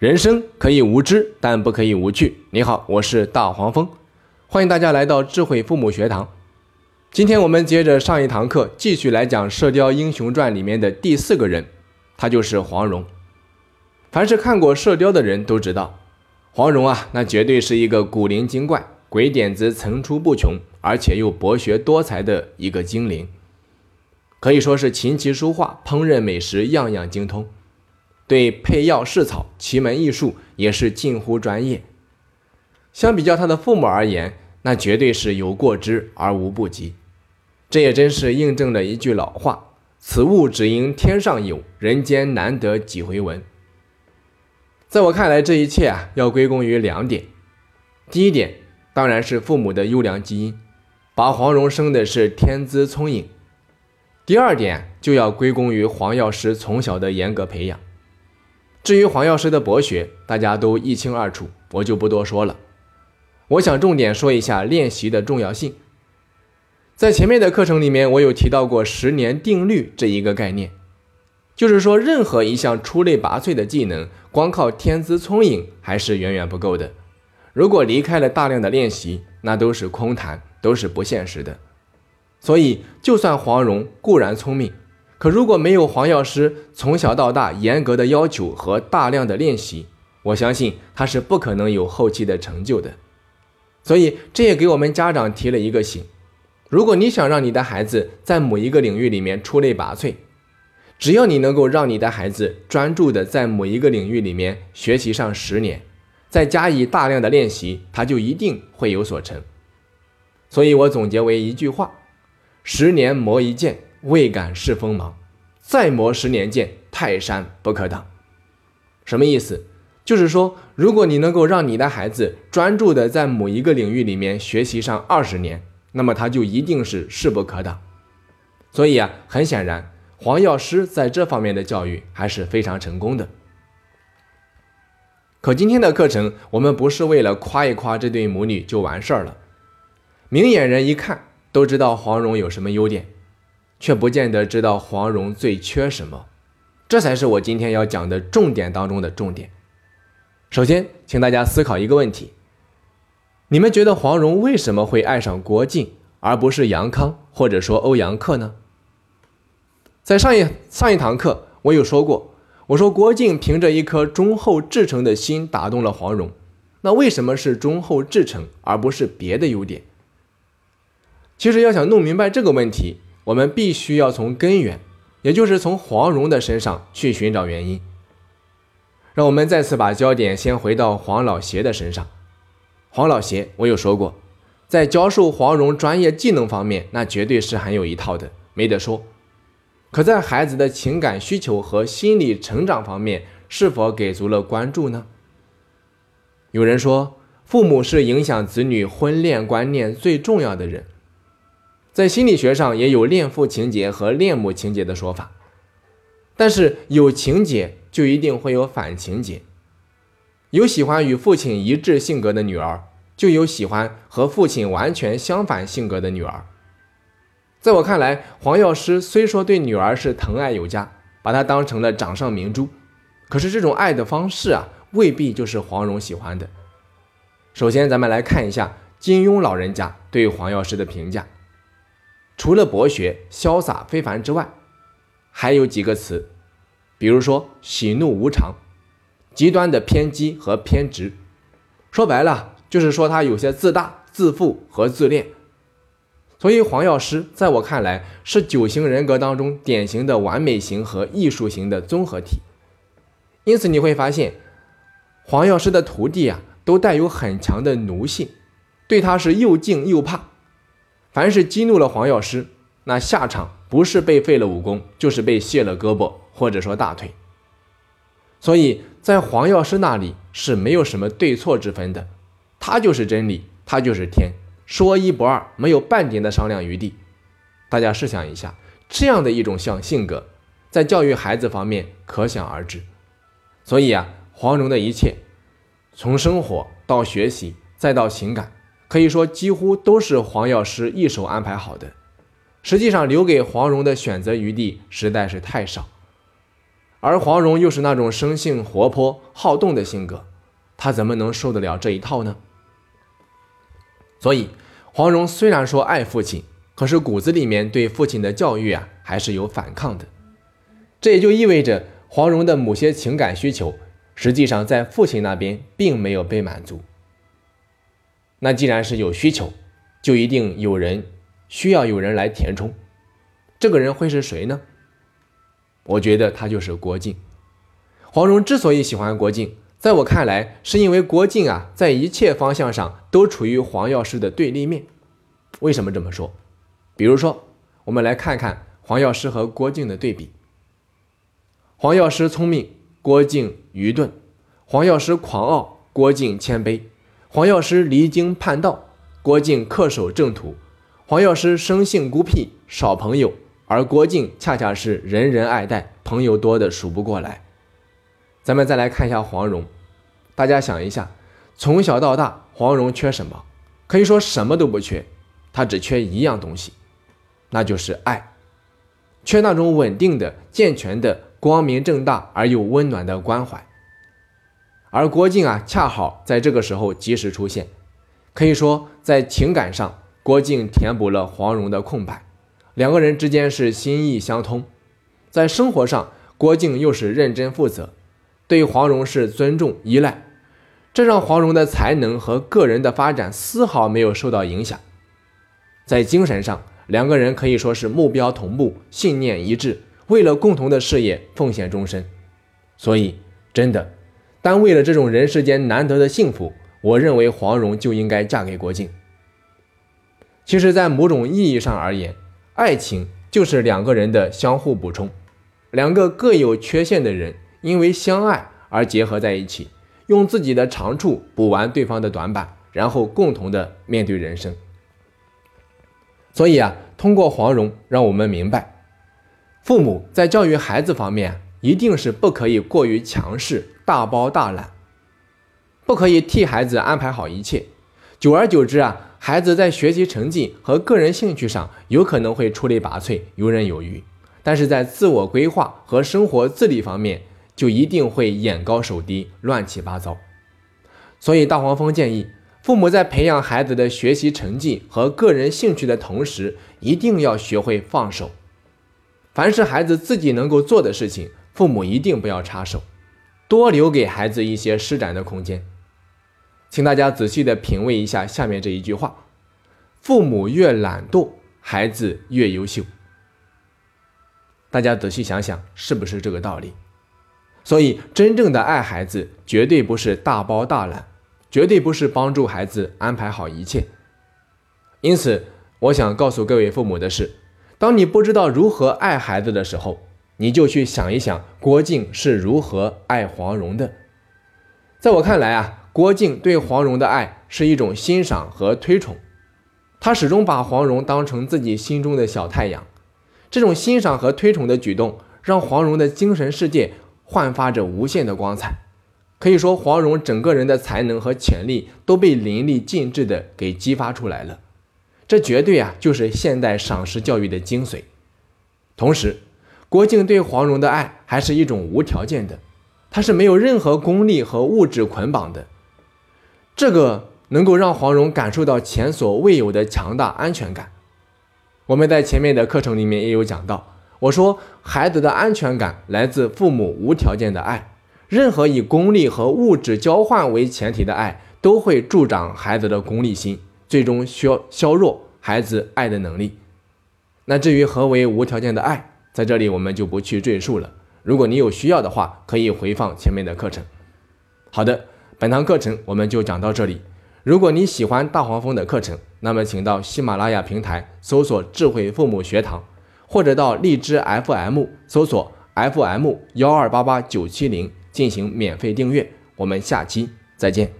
人生可以无知，但不可以无趣。你好，我是大黄蜂，欢迎大家来到智慧父母学堂。今天我们接着上一堂课，继续来讲《射雕英雄传》里面的第四个人，他就是黄蓉。凡是看过《射雕》的人都知道，黄蓉啊，那绝对是一个古灵精怪、鬼点子层出不穷，而且又博学多才的一个精灵，可以说是琴棋书画、烹饪美食样样精通。对配药试草、奇门异术也是近乎专业。相比较他的父母而言，那绝对是有过之而无不及。这也真是印证了一句老话：“此物只应天上有人间难得几回闻。”在我看来，这一切啊，要归功于两点。第一点，当然是父母的优良基因，把黄蓉生的是天资聪颖。第二点，就要归功于黄药师从小的严格培养。至于黄药师的博学，大家都一清二楚，我就不多说了。我想重点说一下练习的重要性。在前面的课程里面，我有提到过十年定律这一个概念，就是说，任何一项出类拔萃的技能，光靠天资聪颖还是远远不够的。如果离开了大量的练习，那都是空谈，都是不现实的。所以，就算黄蓉固然聪明。可如果没有黄药师从小到大严格的要求和大量的练习，我相信他是不可能有后期的成就的。所以这也给我们家长提了一个醒：如果你想让你的孩子在某一个领域里面出类拔萃，只要你能够让你的孩子专注的在某一个领域里面学习上十年，再加以大量的练习，他就一定会有所成。所以我总结为一句话：十年磨一剑。未敢试锋芒，再磨十年剑，泰山不可挡。什么意思？就是说，如果你能够让你的孩子专注的在某一个领域里面学习上二十年，那么他就一定是势不可挡。所以啊，很显然，黄药师在这方面的教育还是非常成功的。可今天的课程，我们不是为了夸一夸这对母女就完事儿了。明眼人一看都知道黄蓉有什么优点。却不见得知道黄蓉最缺什么，这才是我今天要讲的重点当中的重点。首先，请大家思考一个问题：你们觉得黄蓉为什么会爱上郭靖，而不是杨康或者说欧阳克呢？在上一上一堂课，我有说过，我说郭靖凭着一颗忠厚至诚的心打动了黄蓉，那为什么是忠厚至诚，而不是别的优点？其实要想弄明白这个问题。我们必须要从根源，也就是从黄蓉的身上去寻找原因。让我们再次把焦点先回到黄老邪的身上。黄老邪，我有说过，在教授黄蓉专业技能方面，那绝对是很有一套的，没得说。可在孩子的情感需求和心理成长方面，是否给足了关注呢？有人说，父母是影响子女婚恋观念最重要的人。在心理学上也有恋父情节和恋母情节的说法，但是有情节就一定会有反情节，有喜欢与父亲一致性格的女儿，就有喜欢和父亲完全相反性格的女儿。在我看来，黄药师虽说对女儿是疼爱有加，把她当成了掌上明珠，可是这种爱的方式啊，未必就是黄蓉喜欢的。首先，咱们来看一下金庸老人家对黄药师的评价。除了博学、潇洒非凡之外，还有几个词，比如说喜怒无常、极端的偏激和偏执。说白了，就是说他有些自大、自负和自恋。所以黄药师在我看来是九型人格当中典型的完美型和艺术型的综合体。因此你会发现，黄药师的徒弟啊，都带有很强的奴性，对他是又敬又怕。凡是激怒了黄药师，那下场不是被废了武功，就是被卸了胳膊或者说大腿。所以在黄药师那里是没有什么对错之分的，他就是真理，他就是天，说一不二，没有半点的商量余地。大家试想一下，这样的一种像性格，在教育孩子方面可想而知。所以啊，黄蓉的一切，从生活到学习再到情感。可以说，几乎都是黄药师一手安排好的。实际上，留给黄蓉的选择余地实在是太少。而黄蓉又是那种生性活泼好动的性格，他怎么能受得了这一套呢？所以，黄蓉虽然说爱父亲，可是骨子里面对父亲的教育啊，还是有反抗的。这也就意味着黄蓉的某些情感需求，实际上在父亲那边并没有被满足。那既然是有需求，就一定有人需要有人来填充。这个人会是谁呢？我觉得他就是郭靖。黄蓉之所以喜欢郭靖，在我看来，是因为郭靖啊，在一切方向上都处于黄药师的对立面。为什么这么说？比如说，我们来看看黄药师和郭靖的对比。黄药师聪明，郭靖愚钝；黄药师狂傲，郭靖谦卑；黄药师离经叛道，郭靖恪守正途；黄药师生性孤僻，少朋友，而郭靖恰恰是人人爱戴，朋友多的数不过来。咱们再来看一下黄蓉，大家想一下，从小到大，黄蓉缺什么？可以说什么都不缺，她只缺一样东西，那就是爱，缺那种稳定的、健全的。光明正大而又温暖的关怀，而郭靖啊，恰好在这个时候及时出现，可以说在情感上，郭靖填补了黄蓉的空白，两个人之间是心意相通；在生活上，郭靖又是认真负责，对黄蓉是尊重依赖，这让黄蓉的才能和个人的发展丝毫没有受到影响。在精神上，两个人可以说是目标同步，信念一致。为了共同的事业奉献终身，所以真的，但为了这种人世间难得的幸福，我认为黄蓉就应该嫁给郭靖。其实，在某种意义上而言，爱情就是两个人的相互补充，两个各有缺陷的人因为相爱而结合在一起，用自己的长处补完对方的短板，然后共同的面对人生。所以啊，通过黄蓉，让我们明白。父母在教育孩子方面，一定是不可以过于强势、大包大揽，不可以替孩子安排好一切。久而久之啊，孩子在学习成绩和个人兴趣上有可能会出类拔萃、游刃有余，但是在自我规划和生活自理方面，就一定会眼高手低、乱七八糟。所以，大黄蜂建议父母在培养孩子的学习成绩和个人兴趣的同时，一定要学会放手。凡是孩子自己能够做的事情，父母一定不要插手，多留给孩子一些施展的空间。请大家仔细的品味一下下面这一句话：父母越懒惰，孩子越优秀。大家仔细想想，是不是这个道理？所以，真正的爱孩子，绝对不是大包大揽，绝对不是帮助孩子安排好一切。因此，我想告诉各位父母的是。当你不知道如何爱孩子的时候，你就去想一想郭靖是如何爱黄蓉的。在我看来啊，郭靖对黄蓉的爱是一种欣赏和推崇，他始终把黄蓉当成自己心中的小太阳。这种欣赏和推崇的举动，让黄蓉的精神世界焕发着无限的光彩。可以说，黄蓉整个人的才能和潜力都被淋漓尽致的给激发出来了。这绝对啊，就是现代赏识教育的精髓。同时，郭靖对黄蓉的爱还是一种无条件的，他是没有任何功利和物质捆绑的。这个能够让黄蓉感受到前所未有的强大安全感。我们在前面的课程里面也有讲到，我说孩子的安全感来自父母无条件的爱，任何以功利和物质交换为前提的爱，都会助长孩子的功利心。最终削削弱孩子爱的能力。那至于何为无条件的爱，在这里我们就不去赘述了。如果你有需要的话，可以回放前面的课程。好的，本堂课程我们就讲到这里。如果你喜欢大黄蜂的课程，那么请到喜马拉雅平台搜索“智慧父母学堂”，或者到荔枝 FM 搜索 FM 幺二八八九七零进行免费订阅。我们下期再见。